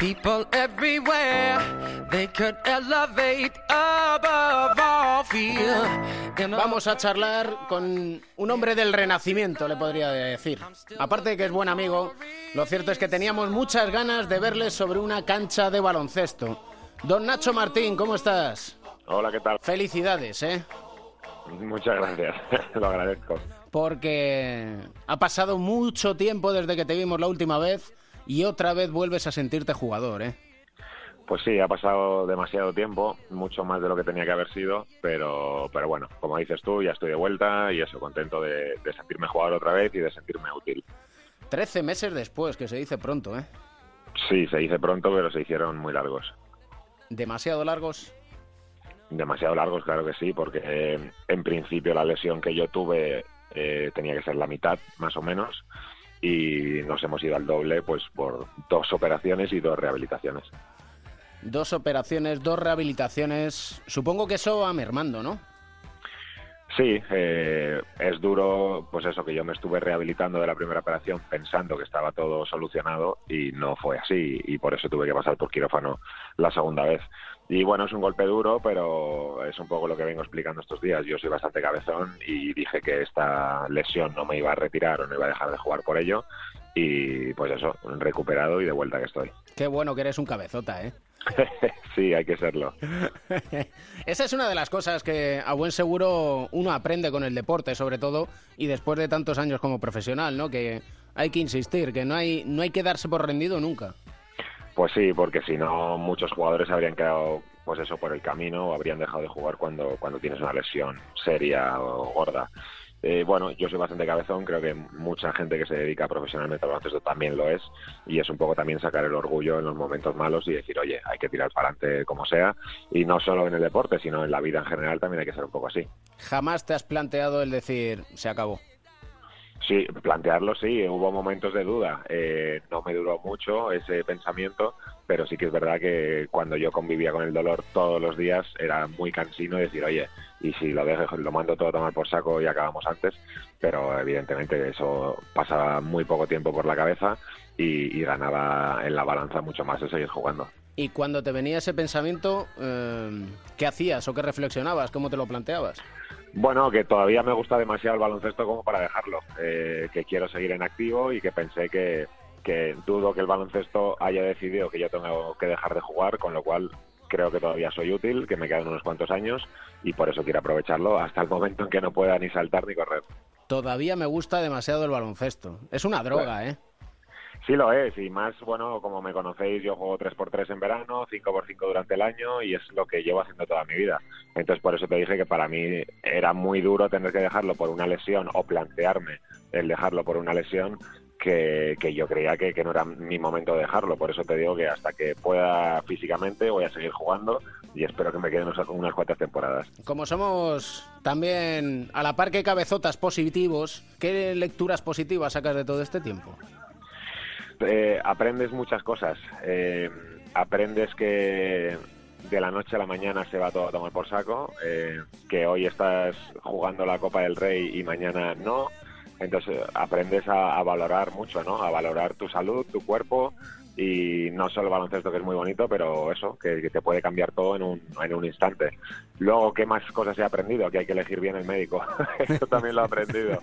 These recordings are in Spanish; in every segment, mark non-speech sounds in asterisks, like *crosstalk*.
People everywhere, they could elevate above all fear. Vamos a charlar con un hombre del renacimiento, le podría decir. Aparte de que es buen amigo, lo cierto es que teníamos muchas ganas de verle sobre una cancha de baloncesto. Don Nacho Martín, ¿cómo estás? Hola, ¿qué tal? Felicidades, ¿eh? Muchas gracias, *laughs* lo agradezco. Porque ha pasado mucho tiempo desde que te vimos la última vez y otra vez vuelves a sentirte jugador, ¿eh? Pues sí, ha pasado demasiado tiempo, mucho más de lo que tenía que haber sido, pero, pero bueno, como dices tú, ya estoy de vuelta y eso, contento de, de sentirme jugador otra vez y de sentirme útil. Trece meses después, que se dice pronto, ¿eh? Sí, se dice pronto, pero se hicieron muy largos. ¿Demasiado largos? Demasiado largos, claro que sí, porque eh, en principio la lesión que yo tuve eh, tenía que ser la mitad, más o menos, y nos hemos ido al doble pues por dos operaciones y dos rehabilitaciones. Dos operaciones, dos rehabilitaciones. Supongo que eso va mermando, ¿no? Sí, eh, es duro, pues eso, que yo me estuve rehabilitando de la primera operación pensando que estaba todo solucionado y no fue así y por eso tuve que pasar por quirófano la segunda vez. Y bueno, es un golpe duro, pero es un poco lo que vengo explicando estos días. Yo soy bastante cabezón y dije que esta lesión no me iba a retirar o no iba a dejar de jugar por ello y pues eso, recuperado y de vuelta que estoy. *laughs* Qué bueno que eres un cabezota, ¿eh? *laughs* sí, hay que serlo. *laughs* Esa es una de las cosas que a buen seguro uno aprende con el deporte, sobre todo, y después de tantos años como profesional, ¿no? Que hay que insistir, que no hay, no hay que darse por rendido nunca. Pues sí, porque si no, muchos jugadores habrían quedado, pues eso, por el camino o habrían dejado de jugar cuando, cuando tienes una lesión seria o gorda. Eh, bueno, yo soy bastante cabezón, creo que mucha gente que se dedica profesionalmente al baloncesto también lo es, y es un poco también sacar el orgullo en los momentos malos y decir, oye, hay que tirar para adelante como sea, y no solo en el deporte, sino en la vida en general también hay que ser un poco así. Jamás te has planteado el decir, se acabó. Sí, plantearlo sí, hubo momentos de duda. Eh, no me duró mucho ese pensamiento, pero sí que es verdad que cuando yo convivía con el dolor todos los días era muy cansino decir, oye, y si lo dejo, lo mando todo a tomar por saco y acabamos antes, pero evidentemente eso pasaba muy poco tiempo por la cabeza y, y ganaba en la balanza mucho más de seguir jugando. Y cuando te venía ese pensamiento, eh, ¿qué hacías o qué reflexionabas? ¿Cómo te lo planteabas? Bueno, que todavía me gusta demasiado el baloncesto como para dejarlo, eh, que quiero seguir en activo y que pensé que, que dudo que el baloncesto haya decidido que yo tengo que dejar de jugar, con lo cual creo que todavía soy útil, que me quedan unos cuantos años y por eso quiero aprovecharlo hasta el momento en que no pueda ni saltar ni correr. Todavía me gusta demasiado el baloncesto. Es una droga, ¿eh? Sí lo es, y más, bueno, como me conocéis, yo juego 3x3 en verano, 5x5 durante el año y es lo que llevo haciendo toda mi vida. Entonces por eso te dije que para mí era muy duro tener que dejarlo por una lesión o plantearme el dejarlo por una lesión que, que yo creía que, que, no era mi momento de dejarlo. Por eso te digo que hasta que pueda físicamente voy a seguir jugando y espero que me queden unas, unas cuantas temporadas. Como somos también a la par que cabezotas positivos, ¿qué lecturas positivas sacas de todo este tiempo? Eh, aprendes muchas cosas. Eh, aprendes que de la noche a la mañana se va todo a tomar por saco, eh, que hoy estás jugando la Copa del Rey y mañana no. Entonces aprendes a, a, valorar mucho, ¿no? A valorar tu salud, tu cuerpo y no solo el baloncesto que es muy bonito, pero eso, que, que te puede cambiar todo en un, en un instante. Luego, ¿qué más cosas he aprendido? Que hay que elegir bien el médico. *laughs* eso también lo he aprendido.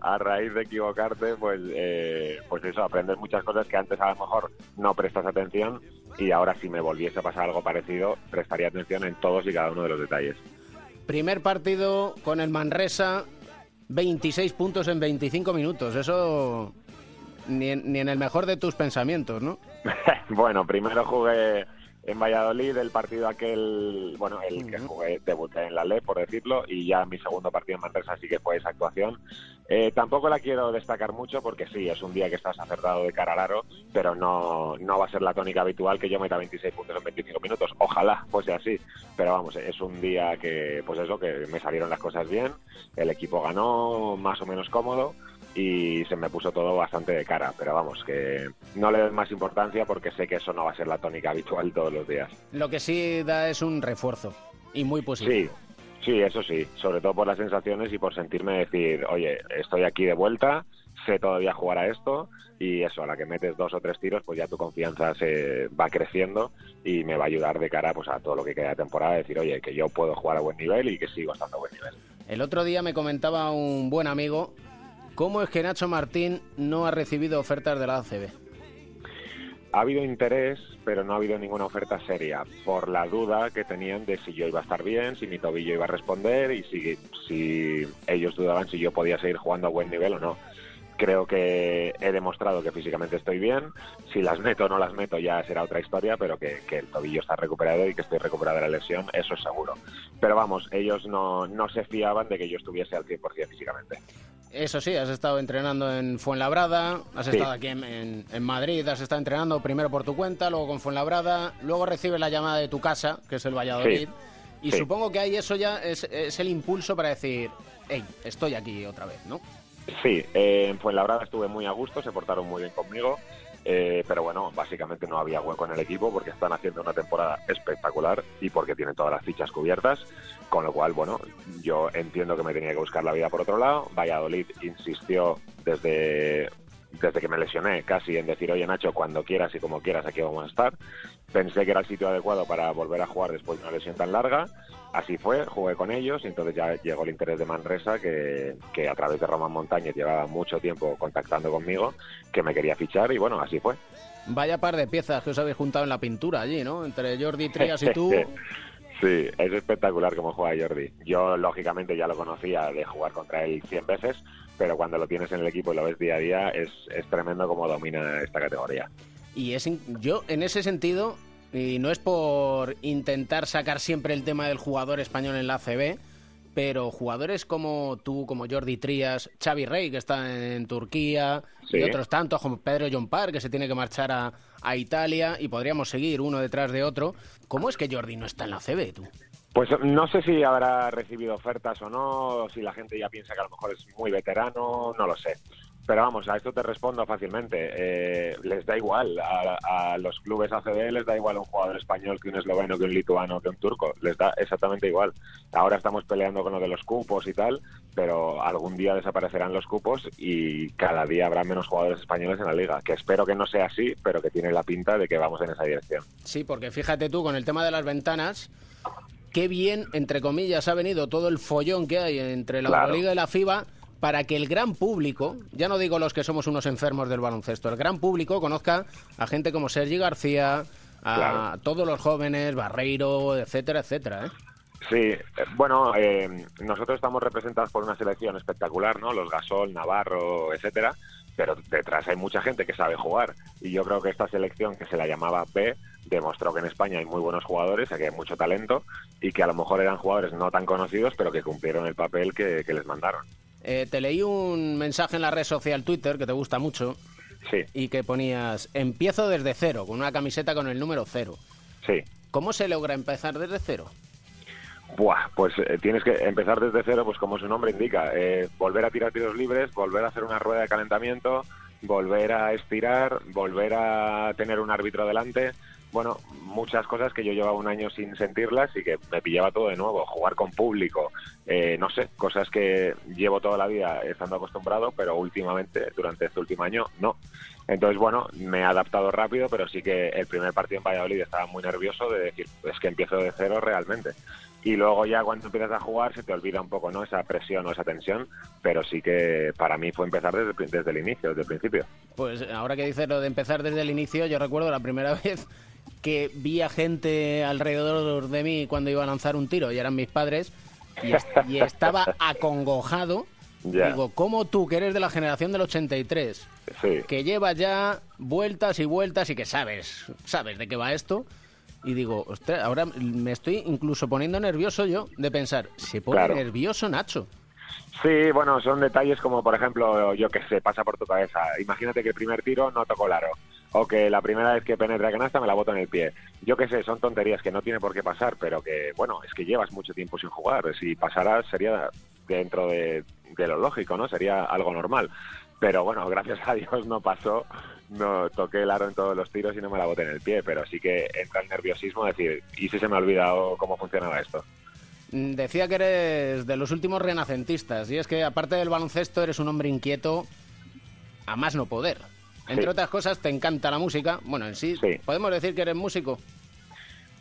a raíz de equivocarte, pues, eh, pues eso, aprendes muchas cosas que antes a lo mejor no prestas atención y ahora si me volviese a pasar algo parecido, prestaría atención en todos y cada uno de los detalles. Primer partido con el Manresa, 26 puntos en 25 minutos. Eso ni en, ni en el mejor de tus pensamientos, ¿no? *laughs* bueno, primero jugué en Valladolid el partido aquel, bueno, el que jugué, debuté en la LE, por decirlo, y ya mi segundo partido en Manresa sí que fue esa actuación. Eh, tampoco la quiero destacar mucho porque sí, es un día que estás acertado de cara al aro, pero no, no va a ser la tónica habitual que yo meta 26 puntos en 25 minutos. Ojalá fuese así, pero vamos, es un día que, pues eso, que me salieron las cosas bien, el equipo ganó más o menos cómodo y se me puso todo bastante de cara, pero vamos, que no le doy más importancia porque sé que eso no va a ser la tónica habitual todos los días. Lo que sí da es un refuerzo y muy positivo. Sí, sí, eso sí, sobre todo por las sensaciones y por sentirme decir, oye, estoy aquí de vuelta, sé todavía jugar a esto y eso, a la que metes dos o tres tiros, pues ya tu confianza se va creciendo y me va a ayudar de cara pues a todo lo que queda de temporada, decir, oye, que yo puedo jugar a buen nivel y que sigo estando a buen nivel. El otro día me comentaba un buen amigo cómo es que Nacho Martín no ha recibido ofertas de la ACB. Ha habido interés, pero no ha habido ninguna oferta seria, por la duda que tenían de si yo iba a estar bien, si mi tobillo iba a responder y si, si ellos dudaban si yo podía seguir jugando a buen nivel o no creo que he demostrado que físicamente estoy bien. Si las meto o no las meto ya será otra historia, pero que, el tobillo está recuperado y que estoy recuperado de la lesión, eso es seguro. Pero vamos, ellos no, no se fiaban de que yo estuviese al 100% físicamente. Eso sí, has estado entrenando en Fuenlabrada, has estado aquí en, Madrid, has estado entrenando primero por tu cuenta, luego con Fuenlabrada, luego recibes la llamada de tu casa, que es el Valladolid, y supongo que ahí eso ya es, es el impulso para decir, hey, estoy aquí otra vez, ¿no? Sí, eh, en Fuenlabrada estuve muy a gusto, se portaron muy bien conmigo, eh, pero bueno, básicamente no había hueco en el equipo porque están haciendo una temporada espectacular y porque tienen todas las fichas cubiertas, con lo cual, bueno, yo entiendo que me tenía que buscar la vida por otro lado. Valladolid insistió desde desde que me lesioné casi en decir, oye Nacho, cuando quieras y como quieras aquí vamos a estar. Pensé que era el sitio adecuado para volver a jugar después de una lesión tan larga. Así fue, jugué con ellos y entonces ya llegó el interés de Manresa, que, que a través de Román Montañez llevaba mucho tiempo contactando conmigo, que me quería fichar y bueno, así fue. Vaya par de piezas que os habéis juntado en la pintura allí, ¿no? Entre Jordi Trias y tú. *laughs* Sí, es espectacular cómo juega Jordi. Yo, lógicamente, ya lo conocía de jugar contra él 100 veces, pero cuando lo tienes en el equipo y lo ves día a día, es, es tremendo cómo domina esta categoría. Y es, yo, en ese sentido, y no es por intentar sacar siempre el tema del jugador español en la ACB, pero jugadores como tú, como Jordi Trías, Xavi Rey, que está en Turquía, y otros tantos, como Pedro John Parr, que se tiene que marchar a, a Italia, y podríamos seguir uno detrás de otro. ¿Cómo es que Jordi no está en la ACB, tú? Pues no sé si habrá recibido ofertas o no, si la gente ya piensa que a lo mejor es muy veterano, no lo sé. Pero vamos, a esto te respondo fácilmente. Eh, les da igual, a, los clubes ACB les da igual un jugador español que un esloveno, que un lituano, que un turco. Les da exactamente igual. Ahora estamos peleando con lo de los cupos y tal, pero algún día desaparecerán los cupos y cada día habrá menos jugadores españoles en la liga. Que espero que no sea así, pero que tiene la pinta de que vamos en esa dirección. Sí, porque fíjate tú, con el tema de las ventanas, qué bien, entre comillas, ha venido todo el follón que hay entre la Liga y la FIBA para que el gran público, ya no digo los que somos unos enfermos del baloncesto, el gran público conozca a gente como Sergi García, a todos los jóvenes, Barreiro, etcétera, etcétera. ¿eh? Sí, eh, bueno, eh, nosotros estamos representados por una selección espectacular, ¿no? Los Gasol, Navarro, etcétera, pero detrás hay mucha gente que sabe jugar y yo creo que esta selección que se la llamaba B demostró que en España hay muy buenos jugadores, que hay mucho talento y que a lo mejor eran jugadores no tan conocidos, pero que cumplieron el papel que les mandaron. Eh, te leí un mensaje en la red social Twitter que te gusta mucho. Sí. Y que ponías, empiezo desde cero, con una camiseta con el número cero. Sí. ¿Cómo se logra empezar desde cero? Buah, pues eh, tienes que empezar desde cero, pues como su nombre indica, eh, volver a tirar tiros libres, volver a hacer una rueda de calentamiento, volver a estirar, volver a tener un árbitro delante, bueno, muchas cosas que yo llevaba un año sin sentirlas y que me pillaba todo de nuevo, jugar con público, eh, no sé, cosas que llevo toda la vida estando acostumbrado, pero últimamente, durante este último año, no. Entonces, bueno, me he adaptado rápido, pero sí que el primer partido en Valladolid estaba muy nervioso de decir, es que empiezo de cero realmente. Y luego ya cuando empiezas a jugar se te olvida un poco, ¿no? Esa presión o esa tensión, pero sí que para mí fue empezar desde, desde el inicio, desde el principio. Pues ahora que dices lo de empezar desde el inicio, yo recuerdo la primera *laughs* vez que vi a gente alrededor de mí cuando iba a lanzar un tiro y eran mis padres y, estaba acongojado. *laughs* Digo, ¿cómo tú, que eres de la generación del 83, que llevas ya vueltas y vueltas y que sabes, sabes de qué va esto? Y digo, ostras, ahora me estoy incluso poniendo nervioso yo de pensar, ¿se pone nervioso Nacho? Sí, bueno, son detalles como, por ejemplo, yo que sé, pasa por tu cabeza. Imagínate que el primer tiro no tocó el aro o que la primera vez que penetra canasta me la boto en el pie. Yo qué sé, son tonterías que no tiene por qué pasar, pero que, bueno, es que llevas mucho tiempo sin jugar. Si pasara sería dentro de, lo lógico, ¿no? Sería algo normal. Pero bueno, *laughs* gracias a Dios no pasó, no toqué el aro en todos los tiros y no me la boté en el pie, pero sí que entra el nerviosismo decir, ¿y si se me ha olvidado cómo funcionaba esto? Mm, decía que eres de los últimos renacentistas, y es que aparte del baloncesto eres un hombre inquieto a más no poder. Entre Sí. otras cosas, te encanta la música. Bueno, en sí, Sí. podemos decir que eres músico.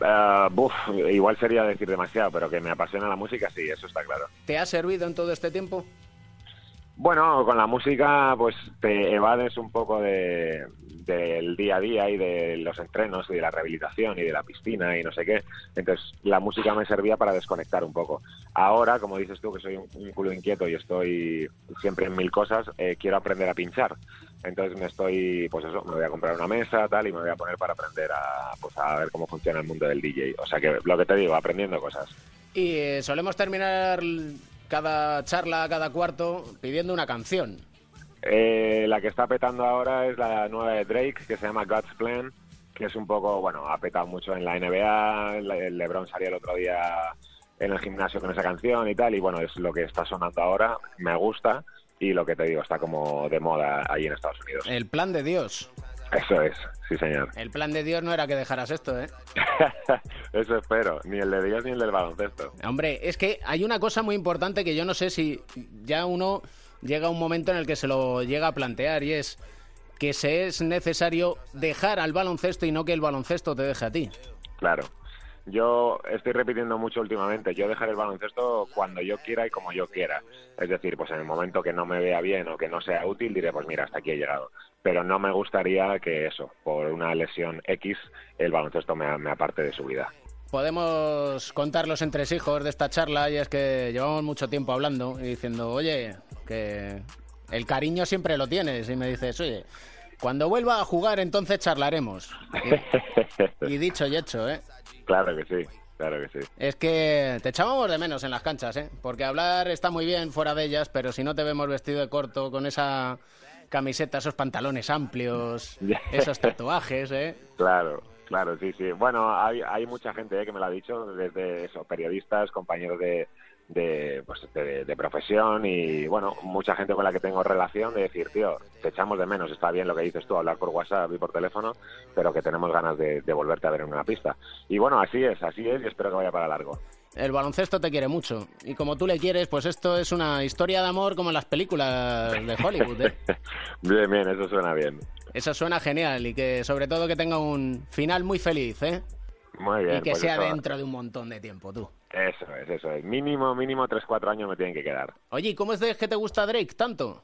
Ah, buf, igual sería decir demasiado, pero que me apasiona la música, sí, eso está claro. ¿Te ha servido en todo este tiempo? Bueno, con la música pues te evades un poco de, del día a día y de los entrenos y de la rehabilitación y de la piscina y no sé qué. Entonces la música me servía para desconectar un poco. Ahora, como dices tú, que soy un, un culo inquieto y estoy siempre en mil cosas, eh, quiero aprender a pinchar. Entonces me estoy, pues eso, me voy a comprar una mesa tal y me voy a poner para aprender a, pues a ver cómo funciona el mundo del DJ. O sea que lo que te digo, aprendiendo cosas. Y eh, solemos terminar cada charla, cada cuarto, pidiendo una canción. Eh, la que está petando ahora es la nueva de Drake, que se llama God's Plan, que es un poco, bueno, ha petado mucho en la NBA, el LeBron salió el otro día en el gimnasio con esa canción y tal, y bueno, es lo que está sonando ahora, me gusta, y lo que te digo, está como de moda ahí en Estados Unidos. El plan de Dios. Eso es, sí señor. El plan de Dios no era que dejaras esto, ¿eh? *laughs* Eso espero, ni el de Dios ni el del baloncesto. Hombre, es que hay una cosa muy importante que yo no sé si ya uno llega a un momento en el que se lo llega a plantear y es que se es necesario dejar al baloncesto y no que el baloncesto te deje a ti. Claro. Yo estoy repitiendo mucho últimamente, yo dejaré el baloncesto cuando yo quiera y como yo quiera. Es decir, pues en el momento que no me vea bien o que no sea útil, diré, pues mira, hasta aquí he llegado. Pero no me gustaría que eso, por una lesión X, el baloncesto me, me aparte de su vida. Podemos contar los entresijos de esta charla y es que llevamos mucho tiempo hablando y diciendo, oye, que el cariño siempre lo tienes. Y me dices, oye, cuando vuelva a jugar entonces charlaremos. Y, *laughs* y dicho y hecho, ¿eh? Claro que sí, claro que sí. Es que te echábamos de menos en las canchas, ¿eh? Porque hablar está muy bien fuera de ellas, pero si no te vemos vestido de corto con esa camiseta, esos pantalones amplios, *laughs* esos tatuajes, ¿eh? Claro, claro, sí, sí. Bueno, hay, hay mucha gente eh, que me lo ha dicho, desde eso, periodistas, compañeros de, de, pues, de, de profesión y, bueno, mucha gente con la que tengo relación de decir, tío, te echamos de menos, está bien lo que dices tú, hablar por WhatsApp y por teléfono, pero que tenemos ganas de, de volverte a ver en una pista. Y bueno, así es, así es y espero que vaya para largo. El baloncesto te quiere mucho. Y como tú le quieres, pues esto es una historia de amor como en las películas de Hollywood, ¿eh? *laughs* bien, bien, eso suena bien. Eso suena genial y que sobre todo que tenga un final muy feliz, ¿eh? Muy bien. y que pues sea eso- dentro de un montón de tiempo, tú. Eso es, eso es. Mínimo, mínimo 3-4 años me tienen que quedar. Oye, ¿y cómo es de que te gusta Drake tanto?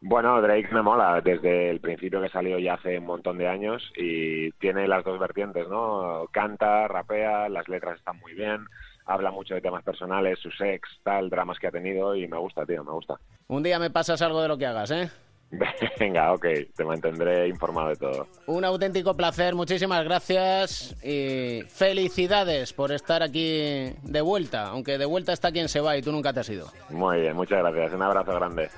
Bueno, Drake me mola desde el principio que salió ya hace un montón de años y tiene las dos vertientes, ¿no? Canta, rapea, las letras están muy bien, habla mucho de temas personales, su sex, tal, dramas que ha tenido y me gusta, tío, me gusta. Un día me pasas algo de lo que hagas, ¿eh? *laughs* Venga, ok, te mantendré informado de todo. Un auténtico placer, muchísimas gracias y felicidades por estar aquí de vuelta, aunque de vuelta está quien se va y tú nunca te has ido. Muy bien, muchas gracias, un abrazo grande.